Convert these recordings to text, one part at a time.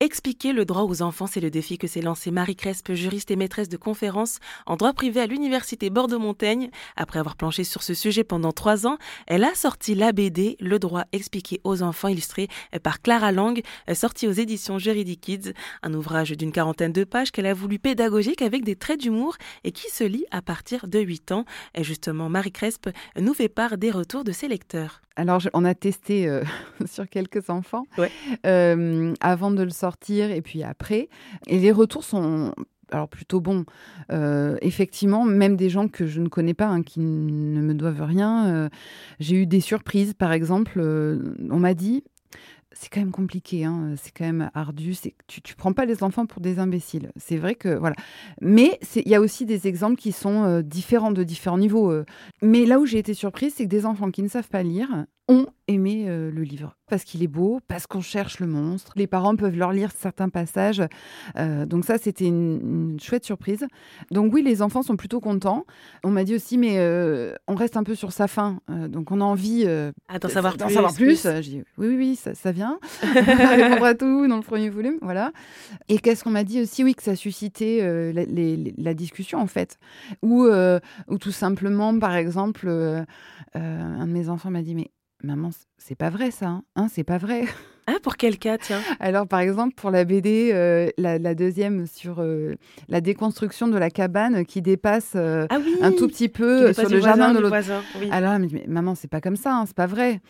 Expliquer le droit aux enfants, c'est le défi que s'est lancé Marie Crespe, juriste et maîtresse de conférences en droit privé à l'université Bordeaux-Montaigne. Après avoir planché sur ce sujet pendant trois ans, elle a sorti la BD Le droit expliqué aux enfants, illustré par Clara Lang, sorti aux éditions Juridic Kids, un ouvrage d'une quarantaine de pages qu'elle a voulu pédagogique avec des traits d'humour et qui se lit à partir de 8 ans. Et justement, Marie Crespe nous fait part des retours de ses lecteurs. Alors, on a testé euh, sur quelques enfants euh, avant de le sortir et puis après. Et les retours sont alors plutôt bons. Euh, effectivement, même des gens que je ne connais pas, hein, qui ne me doivent rien. J'ai eu des surprises, par exemple. on m'a dit c'est quand même compliqué, hein, c'est quand même ardu. Tu, tu prends pas les enfants pour des imbéciles. C'est vrai que voilà. Mais il y a aussi des exemples qui sont différents de différents niveaux. Mais là où j'ai été surprise, c'est que des enfants qui ne savent pas lire ont aimé euh, le livre parce qu'il est beau, parce qu'on cherche le monstre. Les parents peuvent leur lire certains passages. Euh, donc ça, c'était une, chouette surprise. Donc oui, les enfants sont plutôt contents. On m'a dit aussi, mais euh, on reste un peu sur sa fin. donc on a envie ah, d'en savoir, plus. Savoir plus. J'ai oui, oui, oui, ça, ça vient. répondre à tout dans le premier volume. Voilà. Et qu'est-ce qu'on m'a dit aussi Oui, que ça suscitait la, la, discussion, en fait. Ou, ou tout simplement, par exemple, un de mes enfants m'a dit, mais Maman, c'est pas vrai ça, hein, hein C'est pas vrai. Ah, pour quel cas, tiens? Alors, par exemple, pour la BD, euh, la, deuxième sur euh, la déconstruction de la cabane qui dépasse euh, ah un tout petit peu sur le jardin de l'autre. Oui. Alors, mais, maman, c'est pas comme ça, hein, c'est pas vrai.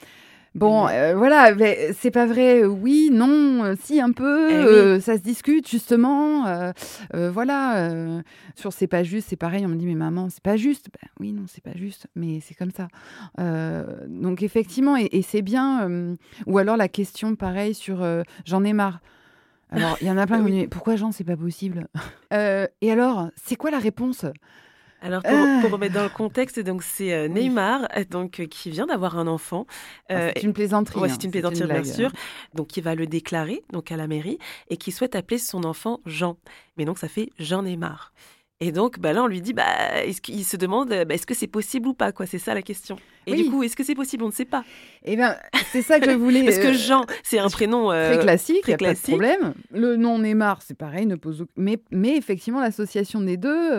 Bon, euh, voilà, c'est pas vrai, oui, non, euh, si, un peu, eh euh, ça se discute justement. voilà, sur c'est pas juste, c'est pareil, on me dit, mais maman, c'est pas juste. Ben, oui, non, c'est pas juste, mais c'est comme ça. donc, effectivement, et, c'est bien. ou alors la question, pareil, sur j'en ai marre. Alors, il y en a plein qui me disent, pourquoi Jean, c'est pas possible? Et alors, c'est quoi la réponse? Alors pour, ah. remettre dans le contexte, donc c'est euh, Neymar euh, donc euh, qui vient d'avoir un enfant. Ah, c'est une plaisanterie. Ouais, c'est une plaisanterie bien sûr. Donc qui va le déclarer donc à la mairie et qui souhaite appeler son enfant Jean. Mais donc ça fait Jean Neymar. Et donc, bah là, on lui dit, bah, est-ce qu'il se demande, bah, est-ce que c'est possible ou pas, quoi? C'est ça la question. Et du coup, est-ce que c'est possible? On ne sait pas. Eh bien, c'est ça que je voulais. Parce que Jean, c'est un prénom très classique, très classique. Pas de problème. Le nom Neymar, c'est pareil, ne pose. Mais, mais effectivement, l'association des deux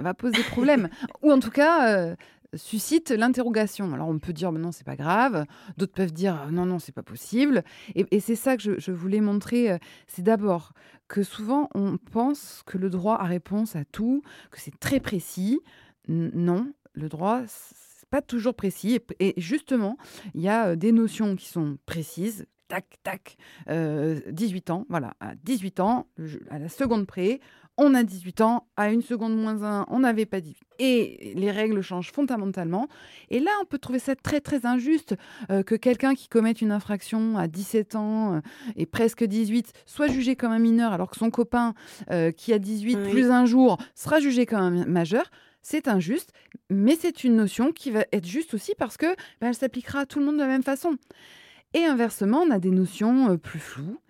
va poser problème. ou en tout cas, suscite l'interrogation. Alors on peut dire non, c'est pas grave, d'autres peuvent dire non, non, c'est pas possible. Et, c'est ça que je, voulais montrer, euh, c'est d'abord que souvent on pense que le droit a réponse à tout, que c'est très précis. non, le droit, c'est pas toujours précis. Et, justement, il y a euh, des notions qui sont précises, tac, tac, 18 euh, ans, voilà, à 18 ans, à la seconde près, on a 18 ans, à une seconde moins un, on n'avait pas 18. Et les règles changent fondamentalement. Et là, on peut trouver ça très très injuste euh, que quelqu'un qui commette une infraction à 17 ans euh, et presque 18 soit jugé comme un mineur alors que son copain euh, qui a 18 plus un jour sera jugé comme un majeur. C'est injuste, mais c'est une notion qui va être juste aussi parce que ben, elle s'appliquera à tout le monde de la même façon. Et inversement, on a des notions plus floues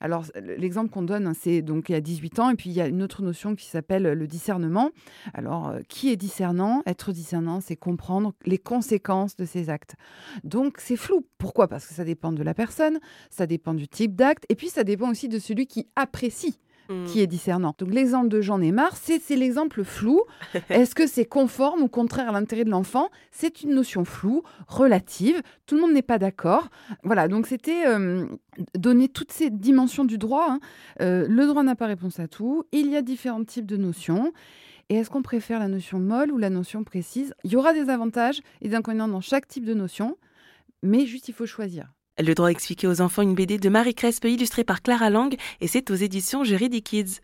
alors, l'exemple qu'on donne, hein, c'est donc il y a 18 ans, et puis il y a une autre notion qui s'appelle le discernement. Alors, euh, qui est discernant? Être discernant, c'est comprendre les conséquences de ses actes. Donc, c'est flou. Pourquoi? Parce que ça dépend de la personne, ça dépend du type d'acte, et puis ça dépend aussi de celui qui apprécie Mm. qui est discernant. Donc l'exemple de Jean Neymar, c'est l'exemple flou. Est-ce que c'est conforme ou contraire à l'intérêt de l'enfant? C'est une notion floue, relative. Tout le monde n'est pas d'accord. Voilà, donc c'était euh, donner toutes ces dimensions du droit. Hein. Euh, le droit n'a pas réponse à tout. Il y a différents types de notions. Et est-ce qu'on préfère la notion molle ou la notion précise? Il y aura des avantages et des inconvénients dans chaque type de notion, mais juste il faut choisir. Le droit expliqué aux enfants, une BD de Marie Crespe illustrée par Clara Lang et c'est aux éditions Juridic Kids.